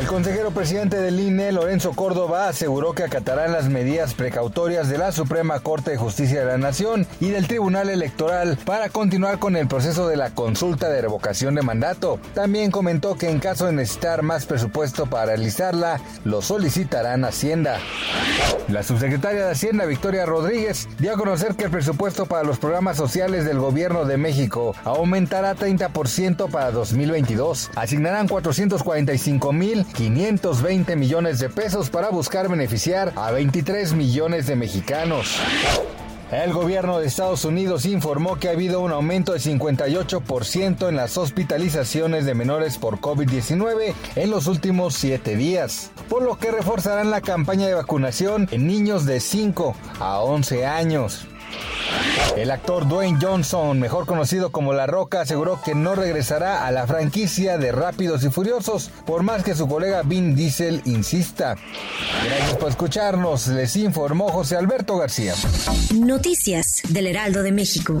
El consejero presidente del INE, Lorenzo Córdoba, aseguró que acatarán las medidas precautorias de la Suprema Corte de Justicia de la Nación y del Tribunal Electoral para continuar con el proceso de la consulta de revocación de mandato. También comentó que en caso de necesitar más presupuesto para realizarla, lo solicitarán Hacienda. La subsecretaria de Hacienda, Victoria Rodríguez, dio a conocer que el presupuesto para los programas sociales del gobierno de México aumentará 30% para 2022. Asignarán 445 mil 520 millones de pesos para buscar beneficiar a 23 millones de mexicanos. El gobierno de Estados Unidos informó que ha habido un aumento de 58% en las hospitalizaciones de menores por COVID-19 en los últimos siete días, por lo que reforzarán la campaña de vacunación en niños de 5 a 11 años. El actor Dwayne Johnson, mejor conocido como La Roca, aseguró que no regresará a la franquicia de Rápidos y Furiosos, por más que su colega Vin Diesel insista. Gracias por escucharnos, les informó José Alberto García. Noticias del Heraldo de México.